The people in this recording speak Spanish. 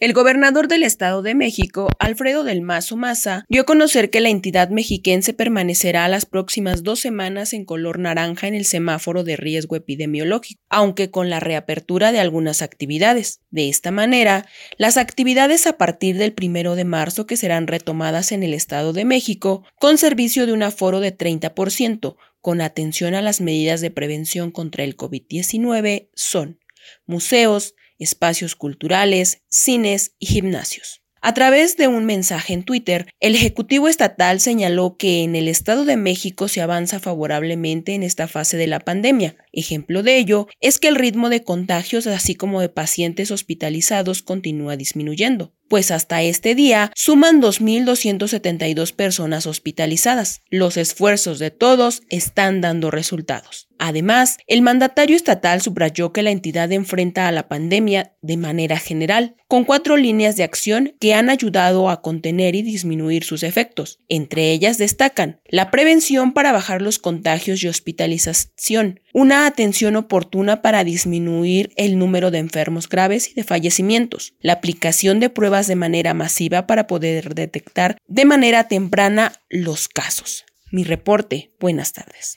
El gobernador del Estado de México, Alfredo del Mazo Maza, dio a conocer que la entidad mexiquense permanecerá las próximas dos semanas en color naranja en el semáforo de riesgo epidemiológico, aunque con la reapertura de algunas actividades. De esta manera, las actividades a partir del primero de marzo que serán retomadas en el Estado de México, con servicio de un aforo de 30%, con atención a las medidas de prevención contra el COVID-19, son museos, espacios culturales, cines y gimnasios. A través de un mensaje en Twitter, el Ejecutivo Estatal señaló que en el Estado de México se avanza favorablemente en esta fase de la pandemia. Ejemplo de ello es que el ritmo de contagios, así como de pacientes hospitalizados, continúa disminuyendo pues hasta este día suman 2.272 personas hospitalizadas. Los esfuerzos de todos están dando resultados. Además, el mandatario estatal subrayó que la entidad enfrenta a la pandemia de manera general, con cuatro líneas de acción que han ayudado a contener y disminuir sus efectos. Entre ellas destacan la prevención para bajar los contagios y hospitalización, una atención oportuna para disminuir el número de enfermos graves y de fallecimientos, la aplicación de pruebas de manera masiva para poder detectar de manera temprana los casos. Mi reporte. Buenas tardes.